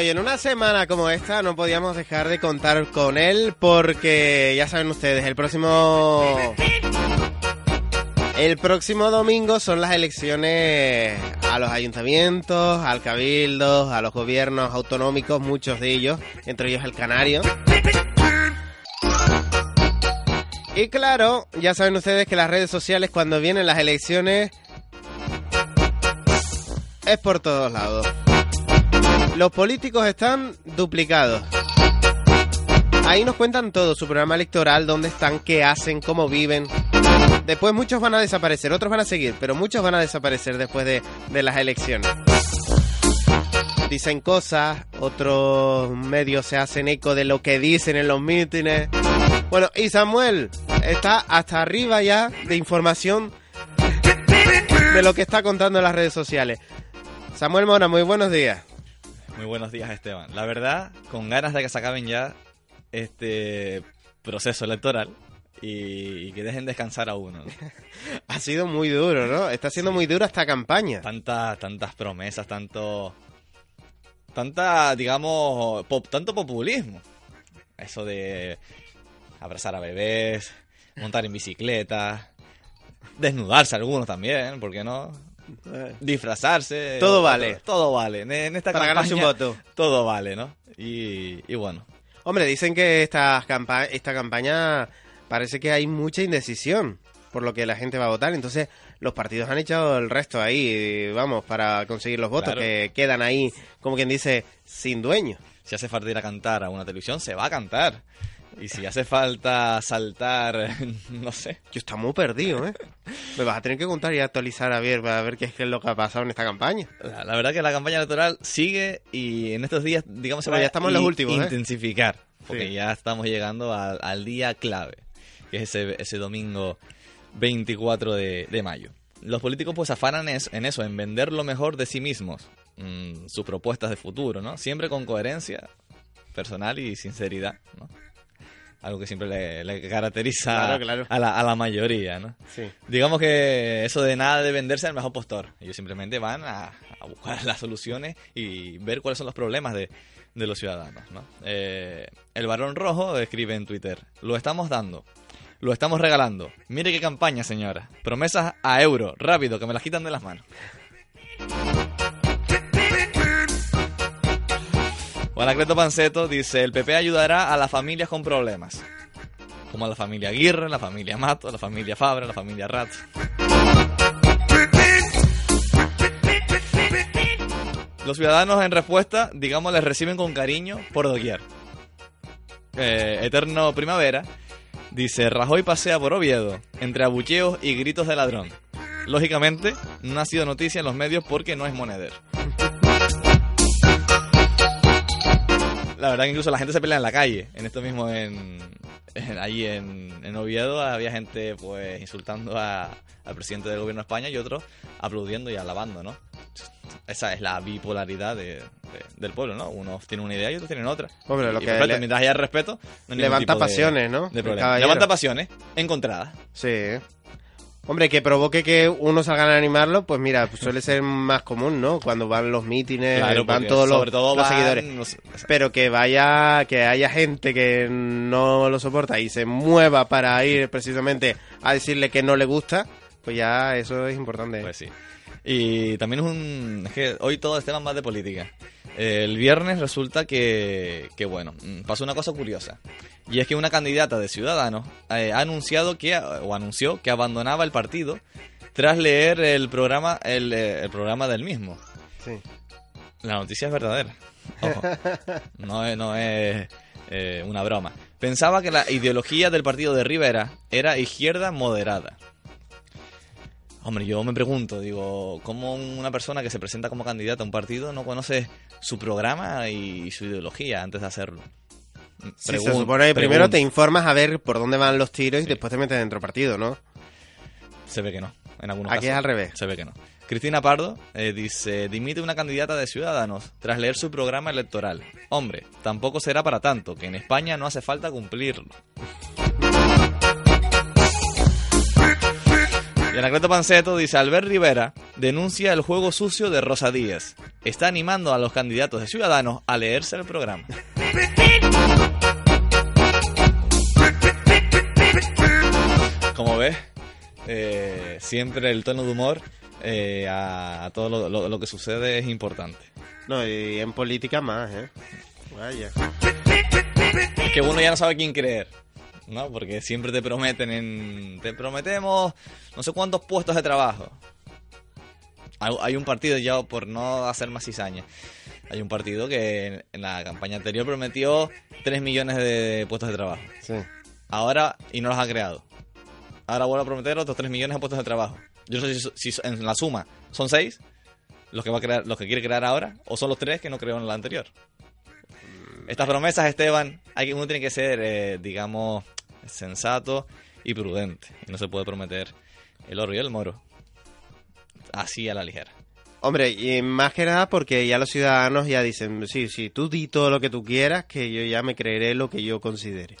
Y en una semana como esta no podíamos dejar de contar con él porque ya saben ustedes, el próximo el próximo domingo son las elecciones a los ayuntamientos, al cabildo, a los gobiernos autonómicos, muchos de ellos, entre ellos el Canario. Y claro, ya saben ustedes que las redes sociales cuando vienen las elecciones es por todos lados. Los políticos están duplicados. Ahí nos cuentan todo, su programa electoral, dónde están, qué hacen, cómo viven. Después muchos van a desaparecer, otros van a seguir, pero muchos van a desaparecer después de, de las elecciones. Dicen cosas, otros medios se hacen eco de lo que dicen en los mítines. Bueno, y Samuel está hasta arriba ya de información de lo que está contando en las redes sociales. Samuel Mona, muy buenos días. Muy buenos días, Esteban. La verdad, con ganas de que se acaben ya este proceso electoral y, que dejen descansar a uno. ha sido muy duro, ¿no? Está siendo muy dura esta campaña. Tantas, tantas promesas, tanto, tanta, digamos, tanto populismo. Eso de abrazar a bebés, montar en bicicleta, desnudarse algunos también, ¿por qué no? Eh. Disfrazarse. Todo vale. Todo, vale. En esta Para ganarse un voto. Todo vale, ¿no? Y, y bueno. Hombre, dicen que esta, campa esta campaña parece que hay mucha indecisión por lo que la gente va a votar. Entonces, los partidos han echado el resto ahí, vamos, para conseguir los votos que quedan ahí, como quien dice, sin dueño. Si hace falta ir a cantar a una televisión, se va a cantar. Y si hace falta saltar, no sé. Yo está muy perdido, ¿eh? Me vas a tener que contar y actualizar a ver, a ver qué es lo que ha pasado en esta campaña. La, verdad que la campaña electoral sigue y en estos días, digamos, se va ya estamos en los últimos, ¿eh? intensificar. Porque ya estamos llegando al, día clave, que es ese, ese domingo 24 de, mayo. Los políticos pues afanan en eso, en vender lo mejor de sí mismos, mm, sus propuestas de futuro, ¿no? Siempre con coherencia personal y sinceridad, ¿no? Algo que siempre le, caracteriza A, la, a, la, mayoría, ¿no? Digamos que eso de nada de venderse al mejor postor. Ellos simplemente van a, buscar las soluciones y ver cuáles son los problemas de, los ciudadanos, ¿no? Eh, el varón rojo escribe en Twitter, lo estamos dando. Lo estamos regalando. Mire qué campaña, señora. Promesas a euro. Rápido, que me las quitan de las manos. Juan Acreto Panceto dice, el PP ayudará a las familias con problemas. Como a la familia Aguirre, la familia Mato, la familia Fabra, la familia Rat. Los ciudadanos en respuesta, digamos, les reciben con cariño por doquier. Eh, Eterno Primavera dice, Rajoy pasea por Oviedo, entre abucheos y gritos de ladrón. Lógicamente, no ha sido noticia en los medios porque no es monedero. La verdad que incluso la gente se pelea en la calle. En esto mismo, en, ahí en, Oviedo, había gente pues insultando al presidente del gobierno de España y otros aplaudiendo y alabando, ¿no? Esa es la bipolaridad del pueblo, ¿no? Unos tienen una idea y otros tienen otra. Hombre, lo que mientras haya respeto, levanta pasiones, ¿no? levanta pasiones encontradas. Sí. Hombre, que provoque que uno salgan a animarlo, pues mira, pues suele ser más común, ¿no? Cuando van los mítines, van todos los, seguidores. Pero que vaya, que haya gente que no lo soporta y se mueva para ir precisamente a decirle que no le gusta, pues ya eso es importante. Pues sí. Y también es un... Es que hoy todo es tema más de política. El viernes resulta que, que, bueno, pasó una cosa curiosa. Y es que una candidata de Ciudadanos eh, ha anunciado que, o anunció que abandonaba el partido tras leer el programa, el, eh, programa del mismo. Sí. La noticia es verdadera. no es, no es eh, una broma. Pensaba que la ideología del partido de Rivera era izquierda moderada. Hombre, yo me pregunto, digo, ¿cómo una persona que se presenta como candidata a un partido no conoce su programa y su ideología antes de hacerlo? se supone que primero te informas a ver por dónde van los tiros y después te metes dentro del partido, ¿no? Se ve que no, en algunos Aquí es al revés. Se ve que no. Cristina Pardo eh, dice, dimite una candidata de Ciudadanos tras leer su programa electoral. Hombre, tampoco será para tanto, que en España no hace falta cumplirlo. Anacleto Panceto dice, Albert Rivera denuncia el juego sucio de Rosa Díez. está animando a los candidatos de Ciudadanos a leerse el programa. Como ves, eh, siempre el tono de humor eh, a, todo lo, que sucede es importante. No, y en política más, ¿eh? Vaya. Es que uno ya no sabe quién creer. ¿No? Porque siempre te prometen en... Te prometemos no sé cuántos puestos de trabajo. Hay un partido, ya por no hacer más cizaña, hay un partido que en la campaña anterior prometió 3 millones de puestos de trabajo. Sí. Ahora, y no los ha creado. Ahora vuelve a prometer otros 3 millones de puestos de trabajo. Yo no sé si, en la suma son 6 los que va a crear, los que quiere crear ahora, o son los 3 que no creó en la anterior. Estas promesas, Esteban, hay, uno tiene que ser, eh, digamos, sensato y prudente. Y no se puede prometer el oro y el moro así a la ligera. Hombre, y más que nada porque ya los ciudadanos ya dicen, sí, sí, tú di todo lo que tú quieras, que yo ya me creeré lo que yo considere.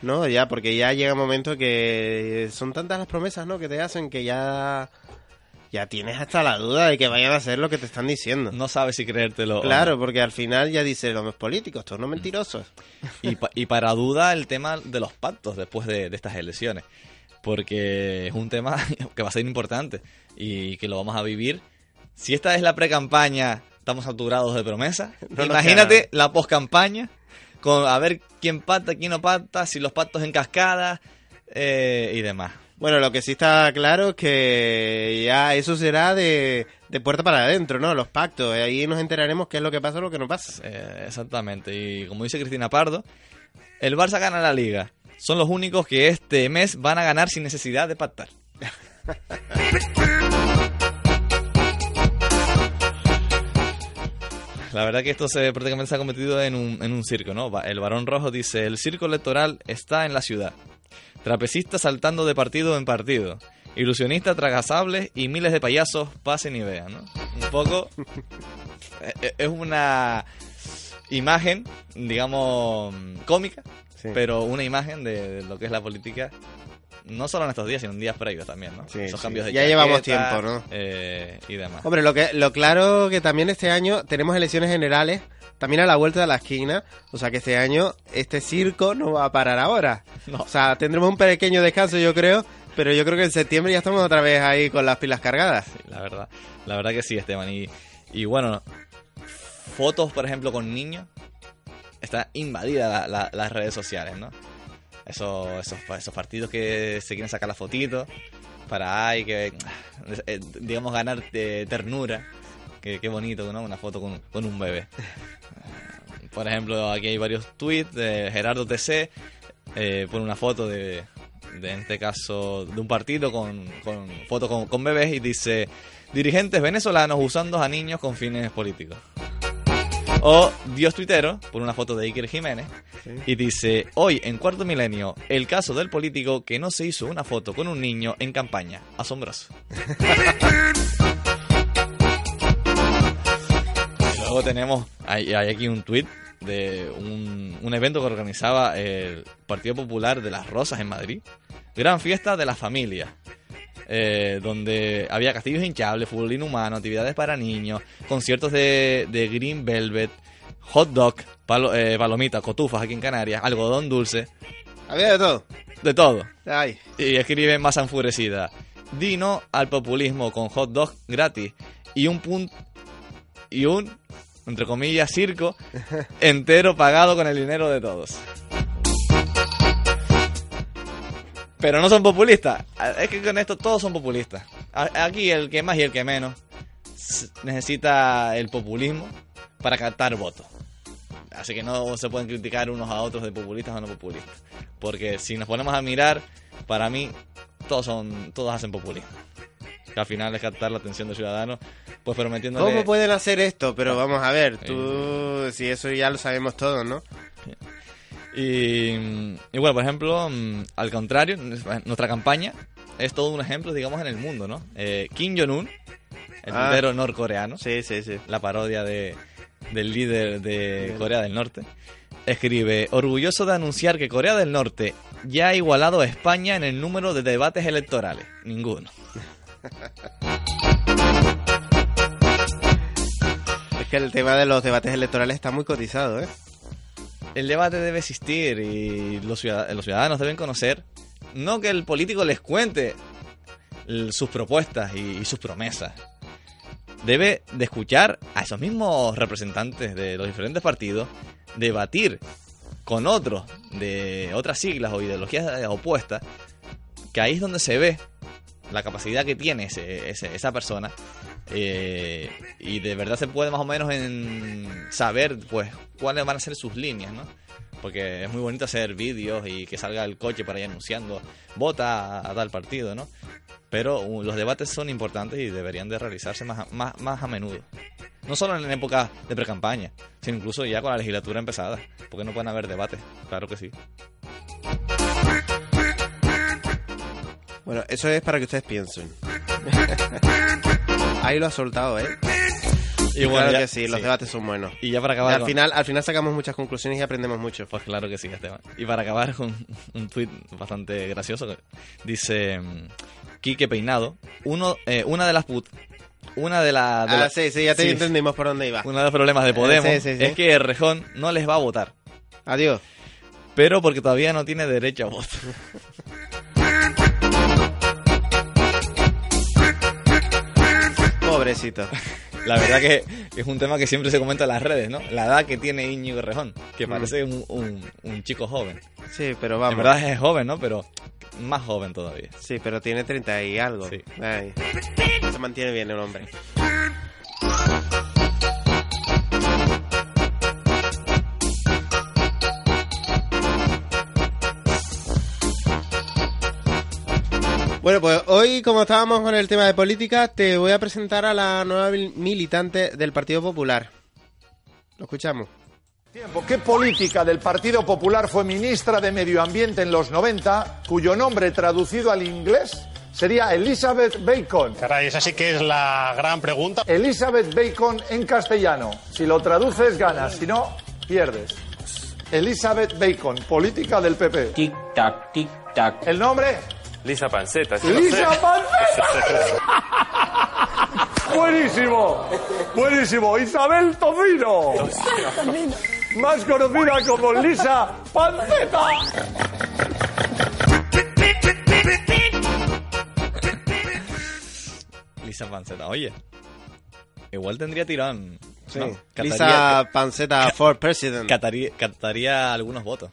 ¿No? Ya, porque ya llega un momento que son tantas las promesas, ¿no? Que te hacen que ya ya tienes hasta la duda de que vayan a hacer lo que te están diciendo. No sabes si creértelo. Claro, porque al final ya dice los políticos, todos no mentirosos. Y, y, para duda el tema de los pactos después de, de estas elecciones, porque es un tema que va a ser importante y que lo vamos a vivir. Si esta es la pre-campaña, estamos saturados de promesas. Imagínate la post-campaña, con a ver quién pacta, quién no pacta, si los pactos en cascada eh, y demás. Bueno, lo que sí está claro es que ya eso será de, puerta para adentro, ¿no? Los pactos. Ahí nos enteraremos qué es lo que pasa o lo que no pasa. Eh, exactamente. Y como dice Cristina Pardo, el Barça gana la liga. Son los únicos que este mes van a ganar sin necesidad de pactar. La verdad que esto se prácticamente se ha convertido en un, en un circo, ¿no? El varón rojo dice, el circo electoral está en la ciudad. Trapecistas saltando de partido en partido. Ilusionistas tragasables y miles de payasos pasen y vean, ¿no? Un poco... E, e, es una imagen, digamos, cómica, pero una imagen de, lo que es la política no solo en estos días, sino en días previos también, ¿no? Esos cambios de Ya llevamos tiempo, ¿no? Eh, y demás. Hombre, lo, que, lo claro que también este año tenemos elecciones generales también a la vuelta de la esquina, o sea que este año este circo no va a parar ahora. O sea, tendremos un pequeño descanso, yo creo, pero yo creo que en septiembre ya estamos otra vez ahí con las pilas cargadas. la verdad, la verdad que sí, Esteban. Y, y bueno, fotos, por ejemplo, con niños, está invadida las redes sociales, ¿no? Esos, esos, partidos que se quieren sacar la fotito para, ay, que, eh, digamos, ganar ternura. Qué, bonito, ¿no? Una foto con, con un bebé. Por ejemplo, aquí hay varios tweets de Gerardo TC, eh, pone una foto de, de, este caso, de un partido con, con foto con, con bebés y dice, dirigentes venezolanos usando a niños con fines políticos. O Dios Tuitero, por una foto de Iker Jiménez, y dice, hoy en cuarto milenio, el caso del político que no se hizo una foto con un niño en campaña. Asombroso. Luego tenemos, hay, aquí un tuit de un, un, evento que organizaba el Partido Popular de las Rosas en Madrid. Gran fiesta de la familia. Eh, donde había castillos hinchables, fútbol inhumano, actividades para niños, conciertos de, Green Velvet, hot dog, eh, palomitas, cotufas aquí en Canarias, algodón dulce. Había de todo. De todo. Y escribe más enfurecida. Dino al populismo con hot dog gratis y un punto y un entre comillas circo entero pagado con el dinero de todos. Pero no son populistas. Es que con esto todos son populistas. Aquí el que más y el que menos necesita el populismo para captar votos. Así que no se pueden criticar unos a otros de populistas o no populistas. Porque si nos ponemos a mirar, para mí todos son todos hacen populismo. Que al final es captar la atención del ciudadano, pues prometiendo. ¿Cómo pueden hacer esto? Pero vamos a ver, tú, si eso ya lo sabemos todos, ¿no? Y, bueno, por ejemplo, mm, al contrario, nuestra campaña es todo un ejemplo, digamos, en el mundo, ¿no? Eh, Kim Jong-un, el ah. líder norcoreano, sí, sí, sí. la parodia de, del líder de Corea del Norte, escribe, orgulloso de anunciar que Corea del Norte ya ha igualado a España en el número de debates electorales. Ninguno. que el tema de los debates electorales está muy cotizado, ¿eh? El debate debe existir y los ciudadanos deben conocer, no que el político les cuente sus propuestas y sus promesas. Debe de escuchar a esos mismos representantes de los diferentes partidos debatir con otros de otras siglas o ideologías opuestas, que ahí es donde se ve la capacidad que tiene ese, esa persona eh, y de verdad se puede más o menos en saber pues cuáles van a ser sus líneas, ¿no? Porque es muy bonito hacer vídeos y que salga el coche para ir anunciando vota a, tal partido, ¿no? Pero uh, los debates son importantes y deberían de realizarse más, más, más a menudo. No solo en época de pre-campaña, sino incluso ya con la legislatura empezada. Porque no pueden haber debates, claro que sí. Bueno, eso es para que ustedes piensen. Ahí lo ha soltado, ¿eh? Y bueno, claro que sí, los debates son buenos. Y ya para acabar. al, final, al final sacamos muchas conclusiones y aprendemos mucho. Pues claro que sí, Esteban. Y para acabar con un tuit bastante gracioso. Dice Quique Peinado. Uno, eh, una de las put una de las... ah, sí, sí, ya te entendimos por dónde iba. Uno de los problemas de eh, Podemos es que Rejón no les va a votar. Adiós. Pero porque todavía no tiene derecho a voto. Pobrecito. La verdad que, es un tema que siempre se comenta en las redes, ¿no? La edad que tiene Íñigo Rejón, que mm. parece un, un, chico joven. Sí, pero vamos. En verdad es joven, ¿no? Pero más joven todavía. Sí, pero tiene 30 y algo. Sí. se mantiene bien el hombre. Bueno, pues hoy, como estábamos con el tema de política, te voy a presentar a la nueva militante del Partido Popular. Lo escuchamos. ¿Qué política del Partido Popular fue ministra de Medio Ambiente en los 90, cuyo nombre traducido al inglés sería Elizabeth Bacon? Caray, esa sí que es la gran pregunta. Elizabeth Bacon en castellano. Si lo traduces, ganas. Si no, pierdes. Elizabeth Bacon, política del PP. Tic-tac, tic-tac. ¿El nombre? Lisa Panceta. ¡Lisa Panceta! buenísimo, buenísimo. Isabel Tofino. Más conocida como Lisa Panceta. Lisa Panceta, oye. Igual tendría tirón. Sí. Lisa Panceta for President. Cataría, algunos votos.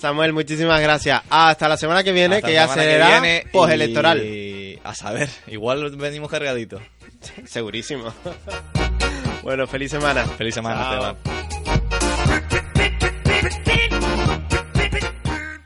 Samuel, muchísimas gracias. Hasta la semana que viene, que ya será postelectoral. Y... A saber, igual venimos cargaditos. Segurísimo. bueno, feliz semana. Feliz semana, Esteban.